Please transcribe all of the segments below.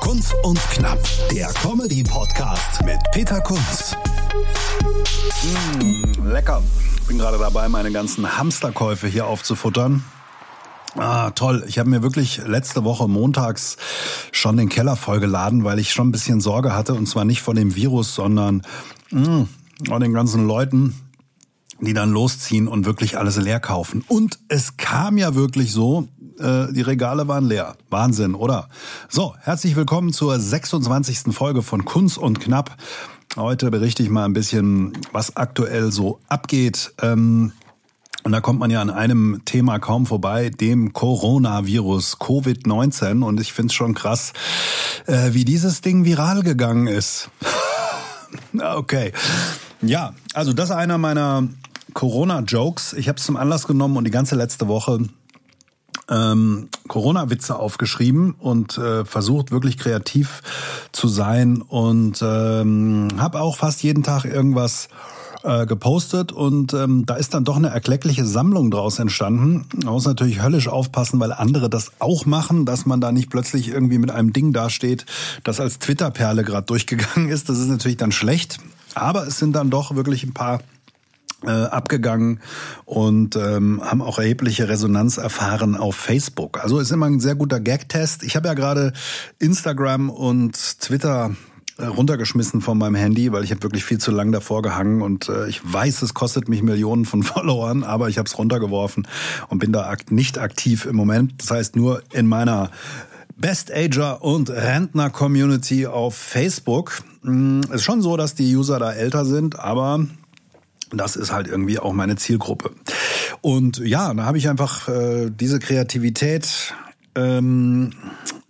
Kunz und Knapp, der Comedy-Podcast mit Peter Kunz. Mmh, lecker. Bin gerade dabei, meine ganzen Hamsterkäufe hier aufzufuttern. Ah, toll. Ich habe mir wirklich letzte Woche montags schon den Keller vollgeladen, weil ich schon ein bisschen Sorge hatte. Und zwar nicht vor dem Virus, sondern mh, vor den ganzen Leuten, die dann losziehen und wirklich alles leer kaufen. Und es kam ja wirklich so, äh, die Regale waren leer. Wahnsinn, oder? So, herzlich willkommen zur 26. Folge von Kunz und Knapp. Heute berichte ich mal ein bisschen, was aktuell so abgeht. Ähm, und da kommt man ja an einem Thema kaum vorbei, dem Coronavirus, Covid-19. Und ich finde es schon krass, äh, wie dieses Ding viral gegangen ist. okay. Ja, also das ist einer meiner Corona-Jokes. Ich habe es zum Anlass genommen und die ganze letzte Woche ähm, Corona-Witze aufgeschrieben und äh, versucht wirklich kreativ zu sein und ähm, habe auch fast jeden Tag irgendwas äh, gepostet und ähm, da ist dann doch eine erkleckliche Sammlung draus entstanden. Man muss natürlich höllisch aufpassen, weil andere das auch machen, dass man da nicht plötzlich irgendwie mit einem Ding dasteht, das als Twitter-Perle gerade durchgegangen ist. Das ist natürlich dann schlecht, aber es sind dann doch wirklich ein paar äh, abgegangen und ähm, haben auch erhebliche Resonanz erfahren auf Facebook. Also ist immer ein sehr guter Gag-Test. Ich habe ja gerade Instagram und Twitter äh, runtergeschmissen von meinem Handy, weil ich habe wirklich viel zu lang davor gehangen und äh, ich weiß, es kostet mich Millionen von Followern, aber ich habe es runtergeworfen und bin da nicht aktiv im Moment. Das heißt nur in meiner Best Ager und Rentner Community auf Facebook. Hm, ist schon so, dass die User da älter sind, aber das ist halt irgendwie auch meine Zielgruppe. Und ja, da habe ich einfach äh, diese Kreativität, ähm,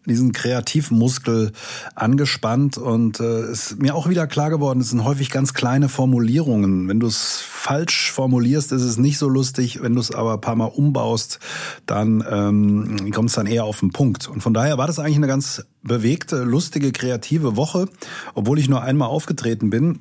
diesen Kreativmuskel angespannt und äh, ist mir auch wieder klar geworden, es sind häufig ganz kleine Formulierungen. Wenn du es falsch formulierst, ist es nicht so lustig. Wenn du es aber ein paar Mal umbaust, dann ähm, kommt es dann eher auf den Punkt. Und von daher war das eigentlich eine ganz bewegte, lustige, kreative Woche, obwohl ich nur einmal aufgetreten bin.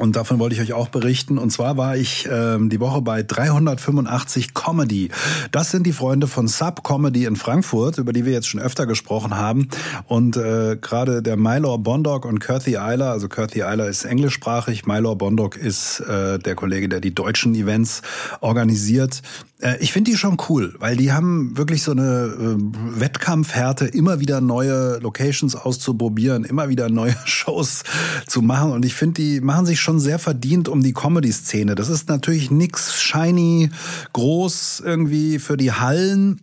Und davon wollte ich euch auch berichten. Und zwar war ich ähm, die Woche bei 385 Comedy. Das sind die Freunde von Sub Comedy in Frankfurt, über die wir jetzt schon öfter gesprochen haben. Und äh, gerade der Mylor Bondog und Kirthy Eiler, also Kirthy Eiler ist englischsprachig, Mylor Bondog ist äh, der Kollege, der die deutschen Events organisiert. Äh, ich finde die schon cool, weil die haben wirklich so eine äh, Wettkampfhärte, immer wieder neue Locations auszuprobieren, immer wieder neue Shows zu machen. Und ich finde, die machen sich schon sehr verdient um die Comedy-Szene. Das ist natürlich nix shiny, groß irgendwie für die Hallen.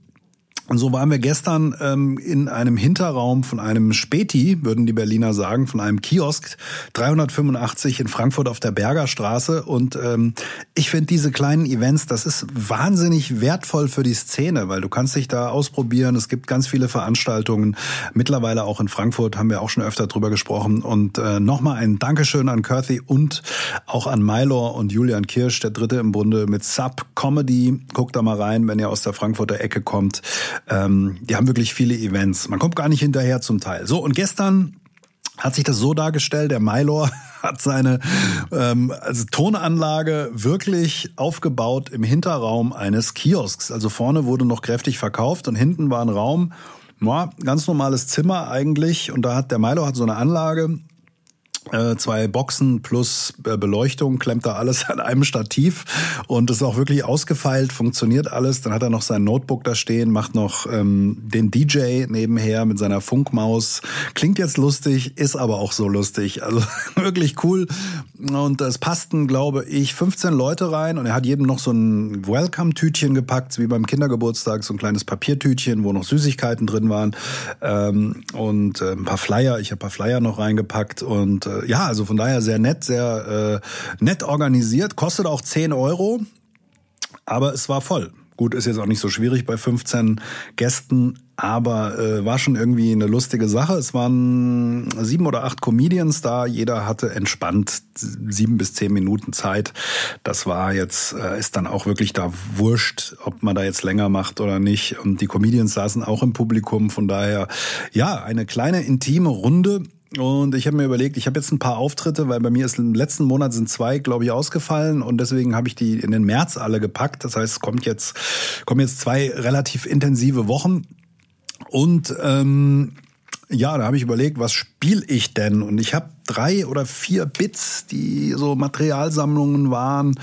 Und so waren wir gestern ähm, in einem Hinterraum von einem Späti, würden die Berliner sagen, von einem Kiosk 385 in Frankfurt auf der Bergerstraße. Und ähm, ich finde diese kleinen Events, das ist wahnsinnig wertvoll für die Szene, weil du kannst dich da ausprobieren. Es gibt ganz viele Veranstaltungen. Mittlerweile auch in Frankfurt haben wir auch schon öfter drüber gesprochen. Und äh, nochmal ein Dankeschön an Kirthy und auch an Mylor und Julian Kirsch, der Dritte im Bunde mit Sub Comedy. Guckt da mal rein, wenn ihr aus der Frankfurter Ecke kommt. Ähm, die haben wirklich viele Events. Man kommt gar nicht hinterher zum Teil. So, und gestern hat sich das so dargestellt, der Mylor hat seine ähm, also Tonanlage wirklich aufgebaut im Hinterraum eines Kiosks. Also vorne wurde noch kräftig verkauft und hinten war ein Raum, ja, ganz normales Zimmer eigentlich. Und da hat der Milo hat so eine Anlage, zwei Boxen plus äh, Beleuchtung, klemmt da alles an einem Stativ und ist auch wirklich ausgefeilt, funktioniert alles. Dann hat er noch sein Notebook da stehen, macht noch ähm, den DJ nebenher mit seiner Funkmaus. Klingt jetzt lustig, ist aber auch so lustig. Also wirklich cool. Und es passten, glaube ich, 15 Leute rein und er hat jedem noch so ein Welcome-Tütchen gepackt, wie beim Kindergeburtstag, so ein kleines Papiertütchen, wo noch Süßigkeiten drin waren ähm, und äh, ein paar Flyer. Ich habe ein paar Flyer noch reingepackt und äh, ja, also von daher sehr nett, sehr äh, nett organisiert. Kostet auch 10 Euro, aber es war voll. Gut, ist jetzt auch nicht so schwierig bei 15 Gästen. aber äh, war schon irgendwie eine lustige Sache. Es waren sieben oder acht Comedians da, jeder hatte entspannt sieben bis zehn Minuten Zeit. Das war jetzt, äh, ist dann auch wirklich da wurscht, ob man da jetzt länger macht oder nicht. Und die Comedians saßen auch im Publikum, von daher, ja, eine kleine intime Runde. Und ich habe mir überlegt, ich habe jetzt ein paar Auftritte, weil bei mir ist im letzten Monat sind zwei, glaube ich, ausgefallen und deswegen habe ich die in den März alle gepackt. Das heißt, es kommt jetzt kommen jetzt zwei relativ intensive Wochen und ähm, ja, da habe ich überlegt, was spiele ich denn? Und ich habe drei oder vier Bits, die so Materialsammlungen waren.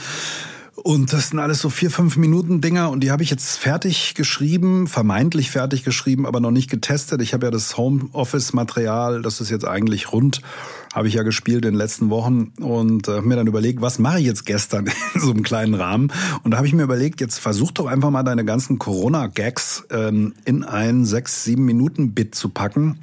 Und das sind alles so vier, fünf Minuten Dinger und die habe ich jetzt fertig geschrieben, vermeintlich fertig geschrieben, aber noch nicht getestet. Ich habe ja das Homeoffice-Material, das ist jetzt eigentlich rund habe ich ja gespielt in den letzten Wochen und äh, mir dann überlegt, was mache ich jetzt gestern in so einem kleinen Rahmen? Und da habe ich mir überlegt, jetzt versuch doch einfach mal deine ganzen Corona-Gags ähm, in ein sechs, sieben Minuten Bit zu packen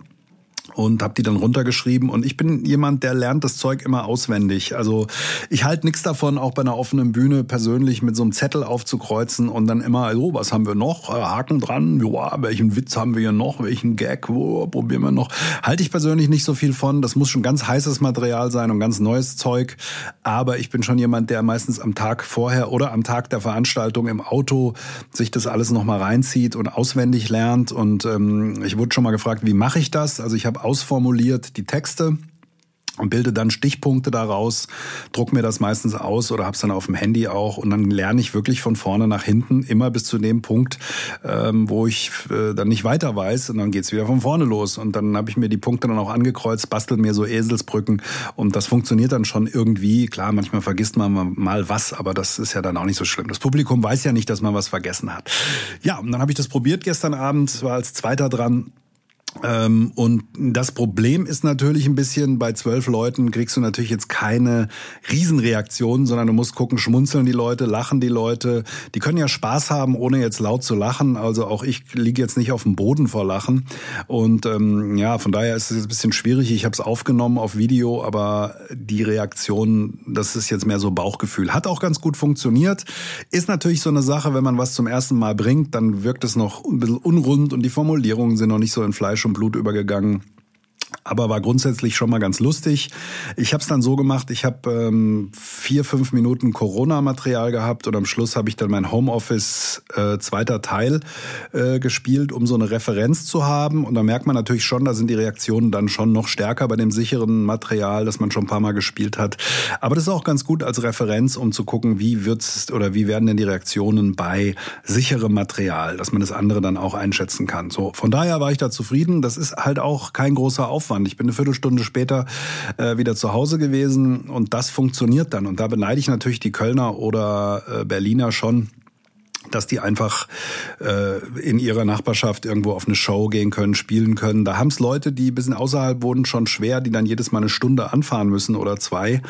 und habe die dann runtergeschrieben und ich bin jemand, der lernt das Zeug immer auswendig. Also ich halte nichts davon, auch bei einer offenen Bühne persönlich mit so einem Zettel aufzukreuzen und dann immer, so, was haben wir noch? Äh, Haken dran, ja, welchen Witz haben wir hier noch? Welchen Gag, wo, probieren wir noch? Halte ich persönlich nicht so viel von. Das muss schon ganz heißes Material sein und ganz neues Zeug. Aber ich bin schon jemand, der meistens am Tag vorher oder am Tag der Veranstaltung im Auto sich das alles nochmal reinzieht und auswendig lernt. Und ähm, ich wurde schon mal gefragt, wie mache ich das? Also ich habe ausformuliert die Texte und bilde dann Stichpunkte daraus, druck mir das meistens aus oder hab's dann auf dem Handy auch und dann lerne ich wirklich von vorne nach hinten immer bis zu dem Punkt, ähm, wo ich äh, dann nicht weiter weiß und dann geht's wieder von vorne los und dann habe ich mir die Punkte dann auch angekreuzt, bastel mir so Eselsbrücken und das funktioniert dann schon irgendwie. Klar, manchmal vergisst man mal was, aber das ist ja dann auch nicht so schlimm. Das Publikum weiß ja nicht, dass man was vergessen hat. Ja, und dann habe ich das probiert gestern Abend, war als Zweiter dran und das Problem ist natürlich ein bisschen, bei zwölf Leuten kriegst du natürlich jetzt keine Riesenreaktionen, sondern du musst gucken, schmunzeln die Leute, lachen die Leute. Die können ja Spaß haben, ohne jetzt laut zu lachen. Also auch ich liege jetzt nicht auf dem Boden vor Lachen. Und ähm, ja, von daher ist es jetzt ein bisschen schwierig. Ich habe es aufgenommen auf Video, aber die Reaktion, das ist jetzt mehr so Bauchgefühl. Hat auch ganz gut funktioniert. Ist natürlich so eine Sache, wenn man was zum ersten Mal bringt, dann wirkt es noch ein bisschen unrund und die Formulierungen sind noch nicht so in Fleisch Fleisch und Blut übergegangen aber war grundsätzlich schon mal ganz lustig. Ich habe es dann so gemacht, ich habe ähm, vier, fünf Minuten Corona-Material gehabt und am Schluss habe ich dann mein Homeoffice äh, zweiter Teil äh, gespielt, um so eine Referenz zu haben. Und da merkt man natürlich schon, da sind die Reaktionen dann schon noch stärker bei dem sicheren Material, das man schon ein paar Mal gespielt hat. Aber das ist auch ganz gut als Referenz, um zu gucken, wie wird's oder wie werden denn die Reaktionen bei sicherem Material, dass man das andere dann auch einschätzen kann. So, von daher war ich da zufrieden. Das ist halt auch kein großer Aufwand Aufwand. Ich bin eine Viertelstunde später äh, wieder zu Hause gewesen und das funktioniert dann. Und da beneide ich natürlich die Kölner oder äh, Berliner schon dass die einfach äh, in ihrer Nachbarschaft irgendwo auf eine Show gehen können, spielen können. Da haben es Leute, die ein bisschen außerhalb wohnen, schon schwer, die dann jedes Mal eine Stunde anfahren müssen oder zwei.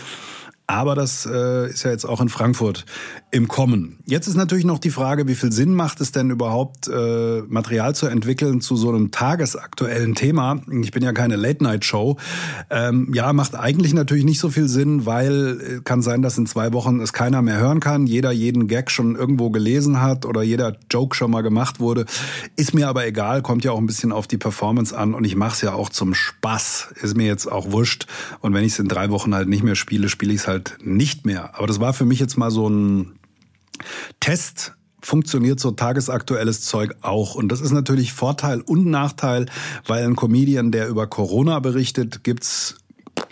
Aber das äh, ist ja jetzt auch in Frankfurt im Kommen. Jetzt ist natürlich noch die Frage, wie viel Sinn macht es denn überhaupt, äh, Material zu entwickeln zu so einem tagesaktuellen Thema? Ich bin ja keine Late-Night-Show. Ähm, ja, macht eigentlich natürlich nicht so viel Sinn, weil äh, kann sein, dass in zwei Wochen es keiner mehr hören kann, jeder jeden Gag schon irgendwo gelesen hat oder jeder Joke schon mal gemacht wurde. Ist mir aber egal, kommt ja auch ein bisschen auf die Performance an und ich mache es ja auch zum Spaß. Ist mir jetzt auch wurscht. Und wenn ich es in drei Wochen halt nicht mehr spiele, spiele ich es halt halt nicht mehr. Aber das war für mich jetzt mal so ein Test, funktioniert so tagesaktuelles Zeug auch. Und das ist natürlich Vorteil und Nachteil, weil ein Comedian, der über Corona berichtet, gibt's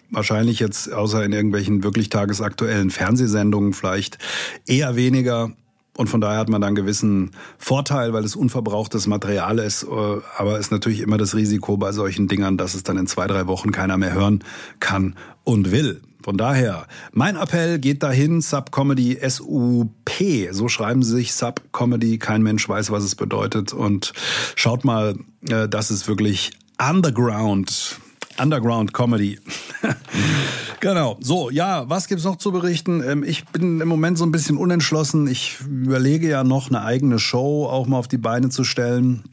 wahrscheinlich jetzt außer in irgendwelchen wirklich tagesaktuellen Fernsehsendungen vielleicht eher weniger. Und von daher hat man dann einen gewissen Vorteil, weil es unverbrauchtes Material ist. Aber es ist natürlich immer das Risiko bei solchen Dingern, dass es dann in zwei, drei Wochen keiner mehr hören kann und will. Von daher, mein Appell geht dahin, Subcomedy S-U-P. So schreiben sie sich Subcomedy. Kein Mensch weiß, was es bedeutet. Und schaut mal, äh, das ist wirklich Underground. Underground Comedy. genau. So, ja, was gibt's noch zu berichten? Ähm, ich bin im Moment so ein bisschen unentschlossen. Ich überlege ja noch eine eigene Show auch mal auf die Beine zu stellen.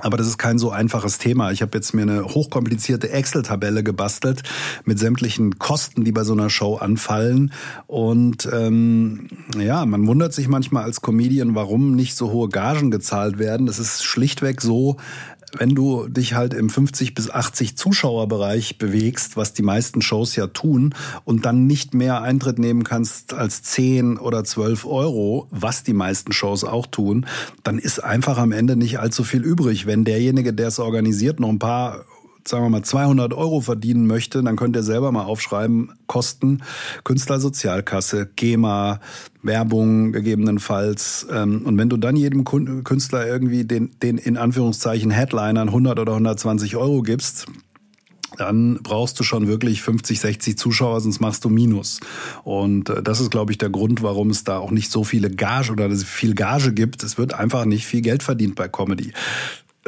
Aber das ist kein so einfaches Thema. Ich habe jetzt mir eine hochkomplizierte Excel-Tabelle gebastelt mit sämtlichen Kosten, die bei so einer Show anfallen. Und ähm, ja, man wundert sich manchmal als Comedian, warum nicht so hohe Gagen gezahlt werden. Das ist schlichtweg so, wenn du dich halt im 50 bis 80 Zuschauerbereich bewegst, was die meisten Shows ja tun, und dann nicht mehr Eintritt nehmen kannst als 10 oder 12 Euro, was die meisten Shows auch tun, dann ist einfach am Ende nicht allzu viel übrig. Wenn derjenige, der es organisiert, noch ein paar sagen wir mal 200 Euro verdienen möchte, dann könnt ihr selber mal aufschreiben, Kosten, Künstlersozialkasse, GEMA, Werbung gegebenenfalls. Ähm, und wenn du dann jedem Künstler irgendwie den, den in Anführungszeichen Headlinern 100 oder 120 Euro gibst, dann brauchst du schon wirklich 50, 60 Zuschauer, sonst machst du Minus. Und äh, das ist, glaube ich, der Grund, warum es da auch nicht so viele Gage oder viel Gage gibt. Es wird einfach nicht viel Geld verdient bei Comedy.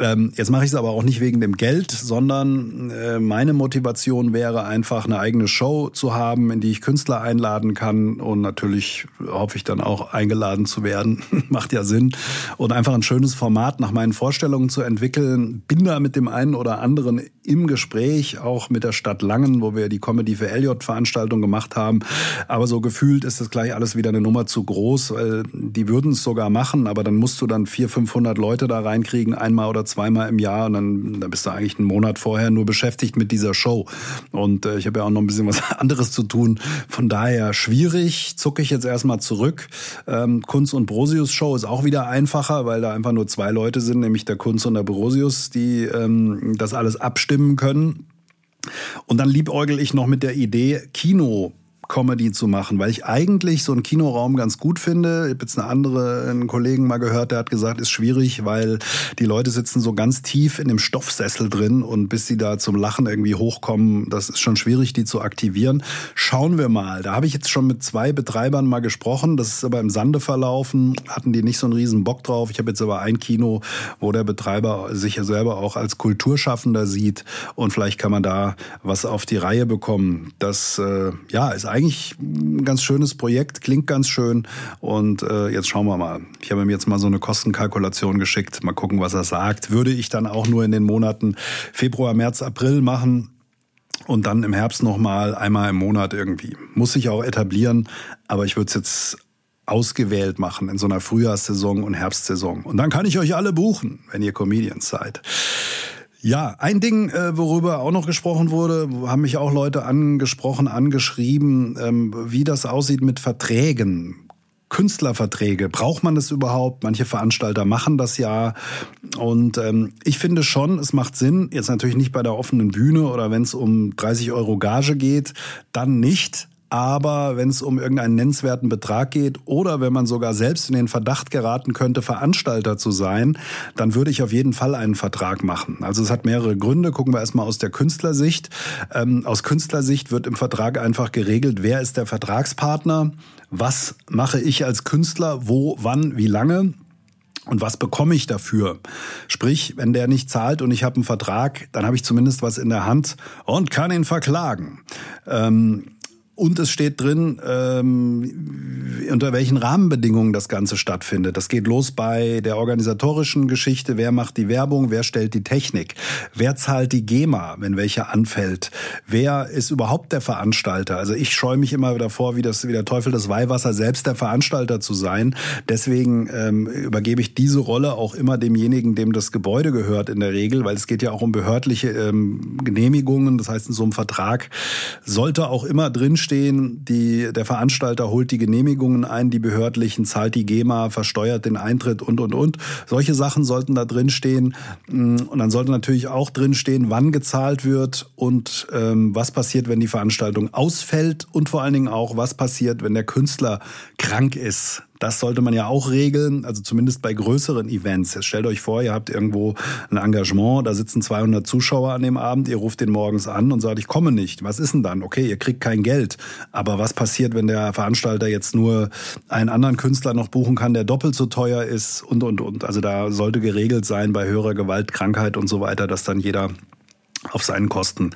Ähm, jetzt mache ich es aber auch nicht wegen dem Geld, sondern äh, meine Motivation wäre einfach eine eigene Show zu haben, in die ich Künstler einladen kann und natürlich hoffe ich dann auch eingeladen zu werden. Macht ja Sinn. Und einfach ein schönes Format nach meinen Vorstellungen zu entwickeln. Bin da mit dem einen oder anderen im Gespräch, auch mit der Stadt Langen, wo wir die Comedy für Elliot Veranstaltung gemacht haben. Aber so gefühlt ist das gleich alles wieder eine Nummer zu groß, weil die würden es sogar machen, aber dann musst du dann 400, 500 Leute da reinkriegen, einmal oder zweimal im Jahr und dann, dann bist du eigentlich einen Monat vorher nur beschäftigt mit dieser Show. Und äh, ich habe ja auch noch ein bisschen was anderes zu tun. Von daher schwierig, zucke ich jetzt erstmal zurück. Ähm, Kunz und Brosius Show ist auch wieder einfacher, weil da einfach nur zwei Leute sind, nämlich der Kunz und der Brosius, die ähm, das alles abstimmen können. Und dann liebäugel ich noch mit der Idee, Kino Comedy zu machen, weil ich eigentlich so einen Kinoraum ganz gut finde. Ich habe jetzt eine andere, einen Kollegen mal gehört, der hat gesagt, ist schwierig, weil die Leute sitzen so ganz tief in dem Stoffsessel drin und bis sie da zum Lachen irgendwie hochkommen, das ist schon schwierig, die zu aktivieren. Schauen wir mal. Da habe ich jetzt schon mit zwei Betreibern mal gesprochen. Das ist aber im Sande verlaufen. Hatten die nicht so einen riesen Bock drauf. Ich habe jetzt aber ein Kino, wo der Betreiber sich ja selber auch als Kulturschaffender sieht und vielleicht kann man da was auf die Reihe bekommen. Das äh, ja ist eigentlich eigentlich ein ganz schönes Projekt, klingt ganz schön. Und äh, jetzt schauen wir mal. Ich habe ihm jetzt mal so eine Kostenkalkulation geschickt. Mal gucken, was er sagt. Würde ich dann auch nur in den Monaten Februar, März, April machen. Und dann im Herbst nochmal einmal im Monat irgendwie. Muss sich auch etablieren, aber ich würde es jetzt ausgewählt machen in so einer Frühjahrssaison und Herbstsaison. Und dann kann ich euch alle buchen, wenn ihr Comedians seid. Ja, ein Ding, äh, worüber auch noch gesprochen wurde, haben mich auch Leute angesprochen, angeschrieben, ähm, wie das aussieht mit Verträgen. Künstlerverträge, braucht man das überhaupt? Manche Veranstalter machen das ja. Und ähm, ich finde schon, es macht Sinn, jetzt natürlich nicht bei der offenen Bühne oder wenn es um 30 Euro Gage geht, dann nicht. Aber wenn es um irgendeinen nennenswerten Betrag geht oder wenn man sogar selbst in den Verdacht geraten könnte, Veranstalter zu sein, dann würde ich auf jeden Fall einen Vertrag machen. Also es hat mehrere Gründe. Gucken wir erstmal aus der Künstlersicht. Ähm, aus Künstlersicht wird im Vertrag einfach geregelt, wer ist der Vertragspartner, was mache ich als Künstler, wo, wann, wie lange. Und was bekomme ich dafür? Sprich, wenn der nicht zahlt und ich habe einen Vertrag, dann habe ich zumindest was in der Hand und kann ihn verklagen. Ähm, und es steht drin, ähm, unter welchen Rahmenbedingungen das Ganze stattfindet. Das geht los bei der organisatorischen Geschichte. Wer macht die Werbung? Wer stellt die Technik? Wer zahlt die GEMA, wenn welche anfällt? Wer ist überhaupt der Veranstalter? Also ich scheue mich immer davor, wie, das, wie der Teufel das Weihwasser, selbst der Veranstalter zu sein. Deswegen ähm, übergebe ich diese Rolle auch immer demjenigen, dem das Gebäude gehört in der Regel, weil es geht ja auch um behördliche ähm, Genehmigungen. Das heißt, in so einem Vertrag sollte auch immer drinstehen, stehen, die, der Veranstalter holt die Genehmigungen ein, die behördlichen, zahlt die GEMA, versteuert den Eintritt und, und, und. Solche Sachen sollten da drin stehen. Und dann sollte natürlich auch drin stehen, wann gezahlt wird und ähm, was passiert, wenn die Veranstaltung ausfällt und vor allen Dingen auch, was passiert, wenn der Künstler krank ist. Das sollte man ja auch regeln, also zumindest bei größeren Events. Jetzt stellt euch vor, ihr habt irgendwo ein Engagement, da sitzen 200 Zuschauer an dem Abend, ihr ruft den morgens an und sagt, ich komme nicht. Was ist denn dann? Okay, ihr kriegt kein Geld. Aber was passiert, wenn der Veranstalter jetzt nur einen anderen Künstler noch buchen kann, der doppelt so teuer ist und, und, und. Also da sollte geregelt sein bei höherer Gewalt, Krankheit und so weiter, dass dann jeder auf seinen Kosten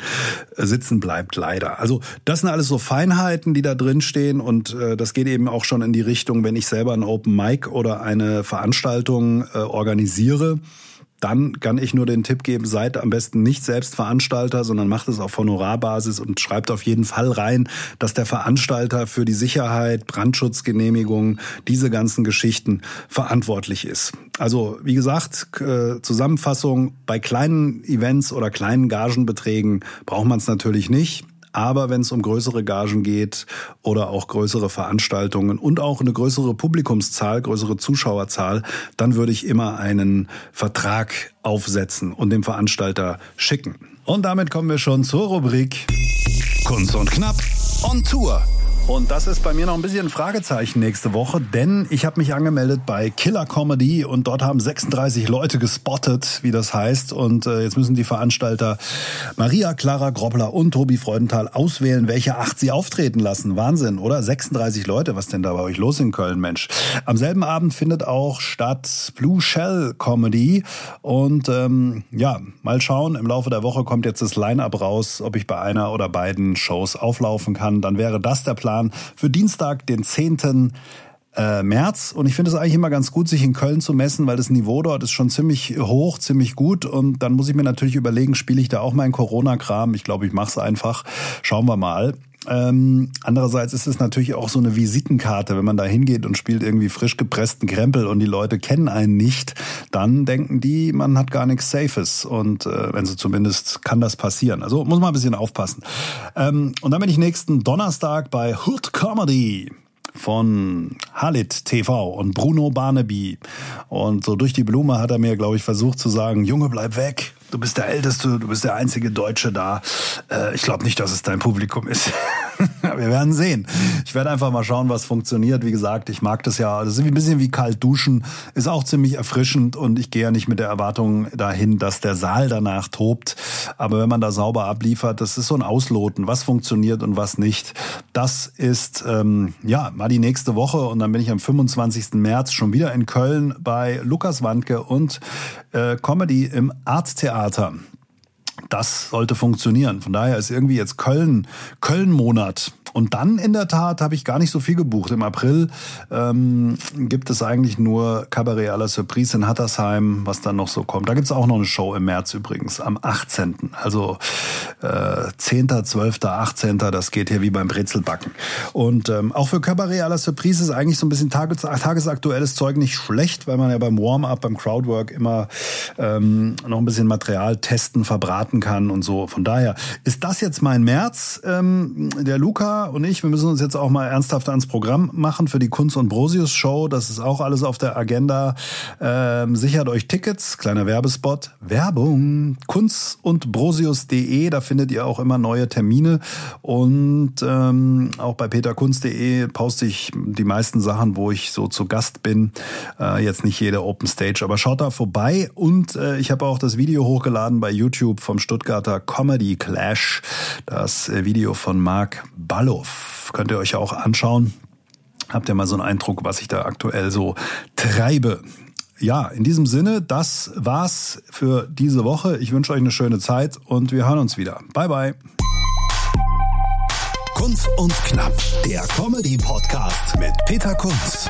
äh, sitzen bleibt, leider. Also das sind alles so Feinheiten, die da drin stehen und äh, das geht eben auch schon in die Richtung, wenn ich selber ein Open Mic oder eine Veranstaltung äh, organisiere, dann kann ich nur den Tipp geben, seid am besten nicht selbst Veranstalter, sondern macht es auf Honorarbasis und schreibt auf jeden Fall rein, dass der Veranstalter für die Sicherheit, Brandschutzgenehmigung, diese ganzen Geschichten verantwortlich ist. Also wie gesagt, äh, Zusammenfassung, bei kleinen Events oder kleinen Gagenbeträgen braucht man es natürlich nicht. Aber wenn es um größere Gagen geht oder auch größere Veranstaltungen und auch eine größere Publikumszahl, größere Zuschauerzahl, dann würde ich immer einen Vertrag aufsetzen und dem Veranstalter schicken. Und damit kommen wir schon zur Rubrik Kunst und Knapp on Tour. Und das ist bei mir noch ein bisschen ein Fragezeichen nächste Woche, denn ich habe mich angemeldet bei Killer Comedy und dort haben 36 Leute gespottet, wie das heißt. Und äh, jetzt müssen die Veranstalter Maria Clara Groppler und Tobi Freudenthal auswählen, welche acht sie auftreten lassen. Wahnsinn, oder? 36 Leute, was denn da bei euch los in Köln, Mensch? Am selben Abend findet auch statt Blue Shell Comedy. Und ähm, ja, mal schauen, im Laufe der Woche kommt jetzt das Line-up raus, ob ich bei einer oder beiden Shows auflaufen kann. Dann wäre das der Plan Plan für Dienstag, den 10. Äh, März. Und ich finde es eigentlich immer ganz gut, sich in Köln zu messen, weil das Niveau dort ist schon ziemlich hoch, ziemlich gut. Und dann muss ich mir natürlich überlegen, spiele ich da auch meinen Corona-Kram? Ich glaube, ich mache es einfach. Schauen wir mal. Ähm, andererseits ist es natürlich auch so eine Visitenkarte, wenn man da hingeht und spielt irgendwie frisch gepressten Krempel und die Leute kennen einen nicht, dann denken die, man hat gar nichts Safes. Und äh, wenn sie zumindest kann das passieren. Also muss man ein bisschen aufpassen. Ähm, und dann bin ich nächsten Donnerstag bei Hood Comedy von Halit TV und Bruno Barnaby. Und so durch die Blume hat er mir, glaube ich, versucht zu sagen, Junge, bleib weg. Du bist der Älteste, du bist der einzige Deutsche da. Äh, ich glaube nicht, dass es dein Publikum ist. Wir werden sehen. Ich werde einfach mal schauen, was funktioniert. Wie gesagt, ich mag das ja. Das ist ein bisschen wie kalt duschen. Ist auch ziemlich erfrischend und ich gehe ja nicht mit der Erwartung dahin, dass der Saal danach tobt. Aber wenn man da sauber abliefert, das ist so ein Ausloten, was funktioniert und was nicht. Das ist ähm, ja mal die nächste Woche und dann bin ich am 25. März schon wieder in Köln bei Lukas Wandke und äh, Comedy im Art Theater das sollte funktionieren. Von daher ist irgendwie jetzt Köln, Köln-Monat. Und dann in der Tat habe ich gar nicht so viel gebucht. Im April ähm, gibt es eigentlich nur Cabaret à la Surprise in Hattersheim, was dann noch so kommt. Da gibt es auch noch eine Show im März übrigens, am 18. Also äh, 10., 12., 18. Das geht hier wie beim Brezelbacken. Und ähm, auch für Cabaret à la Surprise ist eigentlich so ein bisschen tages tagesaktuelles Zeug nicht schlecht, weil man ja beim Warm-up, beim Crowdwork immer ähm, noch ein bisschen Material testen, verbraten kann und so. Von daher ist das jetzt mein März. Ähm, der Luca und ich, wir müssen uns jetzt auch mal ernsthaft ans Programm machen für die Kunst und Brosius Show. Das ist auch alles auf der Agenda. Ähm, sichert euch Tickets, kleiner Werbespot, Werbung, kunst und brosius.de, da findet ihr auch immer neue Termine. Und ähm, auch bei peterkunst.de poste ich die meisten Sachen, wo ich so zu Gast bin. Äh, jetzt nicht jede Open Stage, aber schaut da vorbei. Und äh, ich habe auch das Video hochgeladen bei YouTube vom Stuttgarter Comedy Clash, das äh, Video von Marc Ballo Bahnhof. Könnt ihr euch auch anschauen. Habt ihr mal so einen Eindruck, was ich da aktuell so treibe. Ja, in diesem Sinne, das war's für diese Woche. Ich wünsche euch eine schöne Zeit und wir hören uns wieder. Bye bye. Kunz und Knapp, der Comedy-Podcast mit Peter Kunz.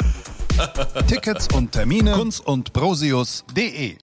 Tickets und Termine kunz und brosius.de